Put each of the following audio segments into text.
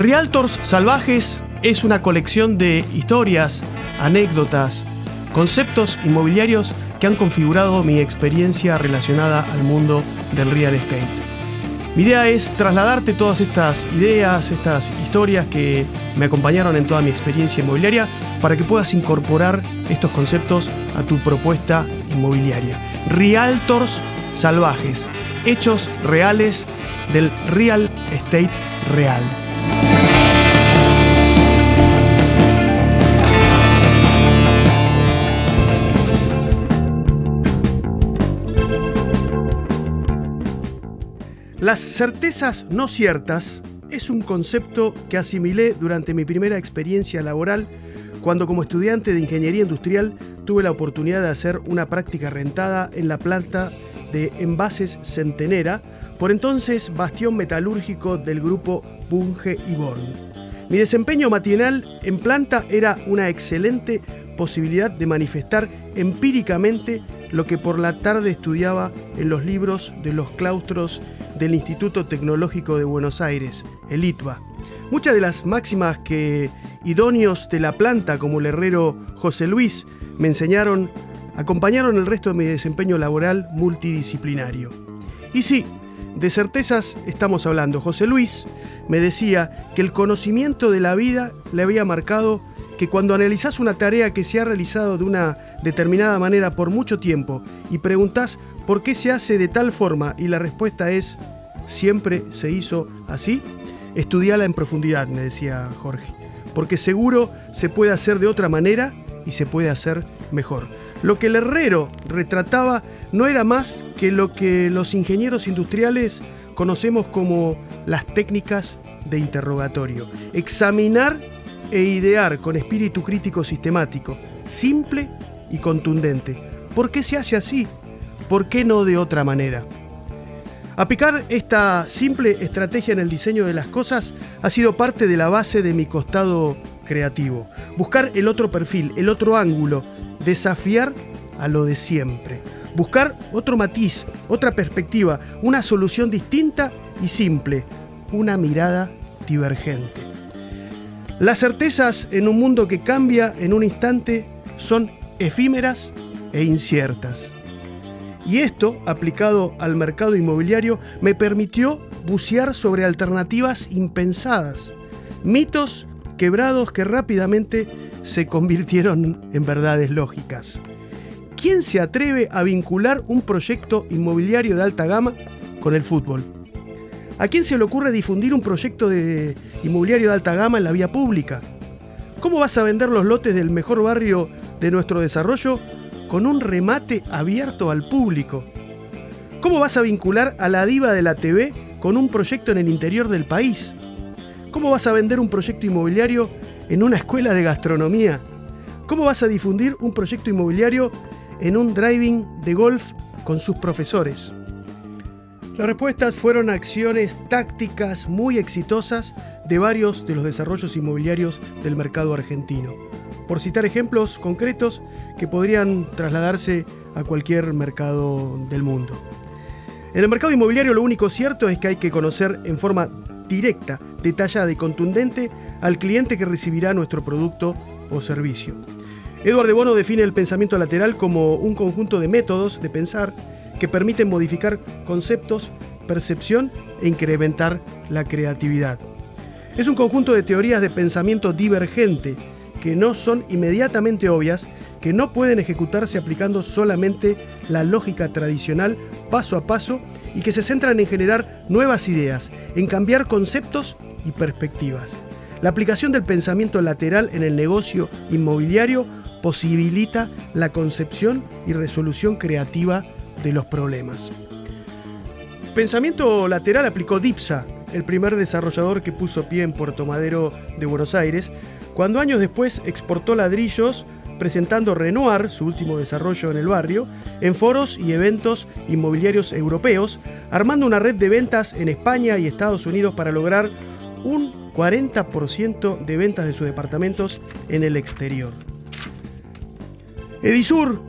Realtors Salvajes es una colección de historias, anécdotas, conceptos inmobiliarios que han configurado mi experiencia relacionada al mundo del real estate. Mi idea es trasladarte todas estas ideas, estas historias que me acompañaron en toda mi experiencia inmobiliaria para que puedas incorporar estos conceptos a tu propuesta inmobiliaria. Realtors salvajes, hechos reales del real estate real. Las certezas no ciertas es un concepto que asimilé durante mi primera experiencia laboral cuando como estudiante de ingeniería industrial tuve la oportunidad de hacer una práctica rentada en la planta de envases Centenera, por entonces bastión metalúrgico del grupo Bunge y Born. Mi desempeño matinal en planta era una excelente posibilidad de manifestar empíricamente lo que por la tarde estudiaba en los libros de los claustros del Instituto Tecnológico de Buenos Aires, el ITBA. Muchas de las máximas que idóneos de la planta como el herrero José Luis me enseñaron acompañaron el resto de mi desempeño laboral multidisciplinario. Y sí, de certezas estamos hablando. José Luis me decía que el conocimiento de la vida le había marcado que cuando analizás una tarea que se ha realizado de una determinada manera por mucho tiempo y preguntás por qué se hace de tal forma y la respuesta es siempre se hizo así, estudiala en profundidad, me decía Jorge, porque seguro se puede hacer de otra manera y se puede hacer mejor. Lo que el herrero retrataba no era más que lo que los ingenieros industriales conocemos como las técnicas de interrogatorio. Examinar e idear con espíritu crítico sistemático, simple y contundente. ¿Por qué se hace así? ¿Por qué no de otra manera? Aplicar esta simple estrategia en el diseño de las cosas ha sido parte de la base de mi costado creativo. Buscar el otro perfil, el otro ángulo, desafiar a lo de siempre. Buscar otro matiz, otra perspectiva, una solución distinta y simple, una mirada divergente. Las certezas en un mundo que cambia en un instante son efímeras e inciertas. Y esto, aplicado al mercado inmobiliario, me permitió bucear sobre alternativas impensadas, mitos quebrados que rápidamente se convirtieron en verdades lógicas. ¿Quién se atreve a vincular un proyecto inmobiliario de alta gama con el fútbol? ¿A quién se le ocurre difundir un proyecto de inmobiliario de alta gama en la vía pública? ¿Cómo vas a vender los lotes del mejor barrio de nuestro desarrollo con un remate abierto al público? ¿Cómo vas a vincular a la diva de la TV con un proyecto en el interior del país? ¿Cómo vas a vender un proyecto inmobiliario en una escuela de gastronomía? ¿Cómo vas a difundir un proyecto inmobiliario en un driving de golf con sus profesores? Las respuestas fueron acciones tácticas muy exitosas de varios de los desarrollos inmobiliarios del mercado argentino. Por citar ejemplos concretos que podrían trasladarse a cualquier mercado del mundo. En el mercado inmobiliario lo único cierto es que hay que conocer en forma directa, detallada y contundente al cliente que recibirá nuestro producto o servicio. Edward de Bono define el pensamiento lateral como un conjunto de métodos de pensar que permiten modificar conceptos, percepción e incrementar la creatividad. Es un conjunto de teorías de pensamiento divergente que no son inmediatamente obvias, que no pueden ejecutarse aplicando solamente la lógica tradicional paso a paso y que se centran en generar nuevas ideas, en cambiar conceptos y perspectivas. La aplicación del pensamiento lateral en el negocio inmobiliario posibilita la concepción y resolución creativa de los problemas. Pensamiento lateral aplicó Dipsa, el primer desarrollador que puso pie en Puerto Madero de Buenos Aires, cuando años después exportó ladrillos presentando Renoir, su último desarrollo en el barrio, en foros y eventos inmobiliarios europeos, armando una red de ventas en España y Estados Unidos para lograr un 40% de ventas de sus departamentos en el exterior. Edisur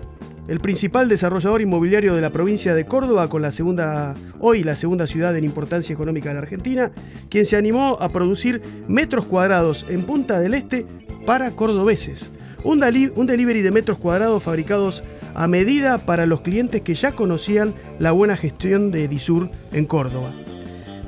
el principal desarrollador inmobiliario de la provincia de Córdoba, con la segunda, hoy la segunda ciudad en importancia económica de la Argentina, quien se animó a producir metros cuadrados en Punta del Este para cordobeses. Un, delivery de metros cuadrados fabricados a medida para los clientes que ya conocían la buena gestión de Edisur en Córdoba.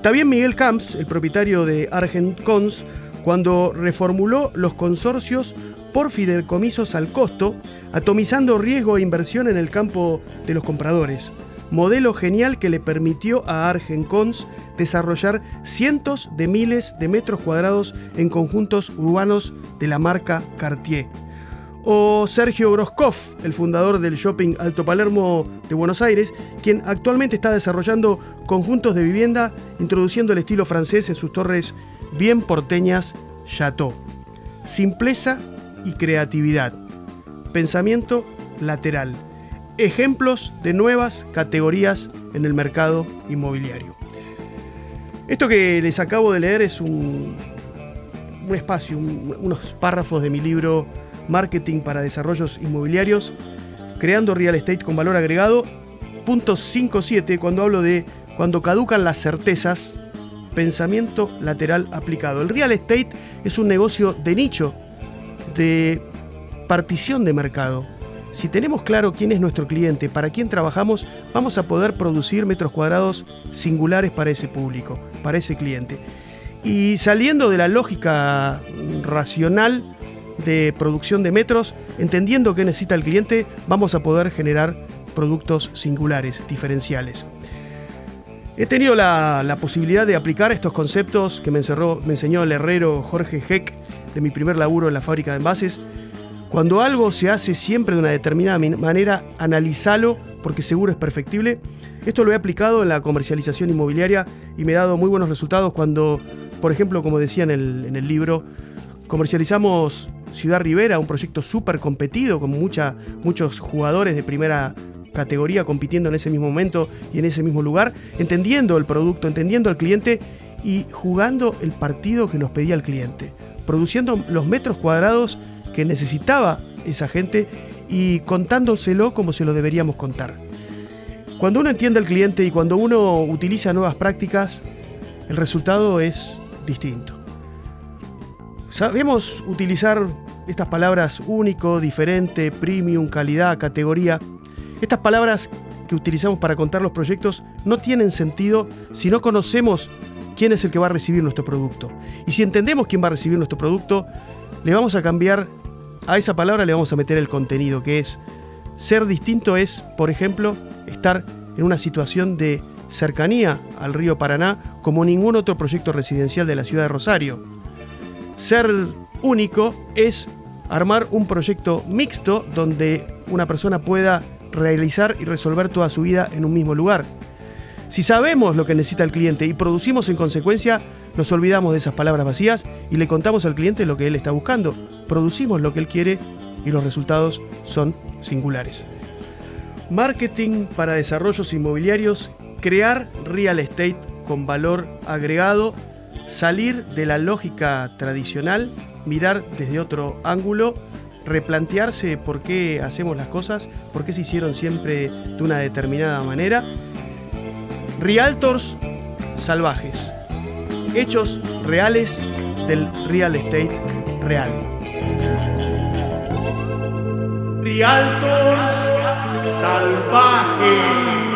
También Miguel Camps, el propietario de Argent Cons, cuando reformuló los consorcios por fideicomisos al costo, atomizando riesgo e inversión en el campo de los compradores. Modelo genial que le permitió a Argencons desarrollar cientos de miles de metros cuadrados en conjuntos urbanos de la marca Cartier. O Sergio Groskov, el fundador del shopping Alto Palermo de Buenos Aires, quien actualmente está desarrollando conjuntos de vivienda introduciendo el estilo francés en sus torres bien porteñas Chateau. Simpleza y creatividad. Pensamiento lateral. Ejemplos de nuevas categorías en el mercado inmobiliario. Esto que les acabo de leer es un, un espacio, unos párrafos de mi libro Marketing para Desarrollos Inmobiliarios, creando real estate con valor agregado. Punto 5.7, cuando hablo de cuando caducan las certezas, pensamiento lateral aplicado. El real estate es un negocio de nicho de partición de mercado. Si tenemos claro quién es nuestro cliente, para quién trabajamos, vamos a poder producir metros cuadrados singulares para ese público, para ese cliente. Y saliendo de la lógica racional de producción de metros, entendiendo qué necesita el cliente, vamos a poder generar productos singulares, diferenciales. He tenido la, posibilidad de aplicar estos conceptos que me, me enseñó el herrero Jorge Heck de mi primer laburo en la fábrica de envases. Cuando algo se hace siempre de una determinada manera, analízalo porque seguro es perfectible. Esto lo he aplicado en la comercialización inmobiliaria y me ha dado muy buenos resultados cuando, por ejemplo, como decía en el, libro, comercializamos Ciudad Rivera, un proyecto súper competido con muchos jugadores de primera categoría compitiendo en ese mismo momento y en ese mismo lugar, entendiendo el producto, entendiendo al cliente y jugando el partido que nos pedía el cliente produciendo los metros cuadrados que necesitaba esa gente y contándoselo como se lo deberíamos contar. Cuando uno entiende al cliente y cuando uno utiliza nuevas prácticas, el resultado es distinto. Sabemos utilizar estas palabras único, diferente, premium, calidad, categoría. Estas palabras que utilizamos para contar los proyectos no tienen sentido si no conocemos quién es el que va a recibir nuestro producto. Y si entendemos quién va a recibir nuestro producto, le vamos a cambiar a esa palabra, le vamos a meter el contenido, que es ser distinto es, por ejemplo, estar en una situación de cercanía al río Paraná como ningún otro proyecto residencial de la ciudad de Rosario. Ser único es armar un proyecto mixto donde una persona pueda realizar y resolver toda su vida en un mismo lugar. Si sabemos lo que necesita el cliente y producimos en consecuencia, nos olvidamos de esas palabras vacías y le contamos al cliente lo que él está buscando. Producimos lo que él quiere y los resultados son singulares. Marketing para desarrollos inmobiliarios, crear real estate con valor agregado, salir de la lógica tradicional, mirar desde otro ángulo, replantearse por qué hacemos las cosas, por qué se hicieron siempre de una determinada manera Realtors salvajes. Hechos reales del real estate real. Realtors salvajes.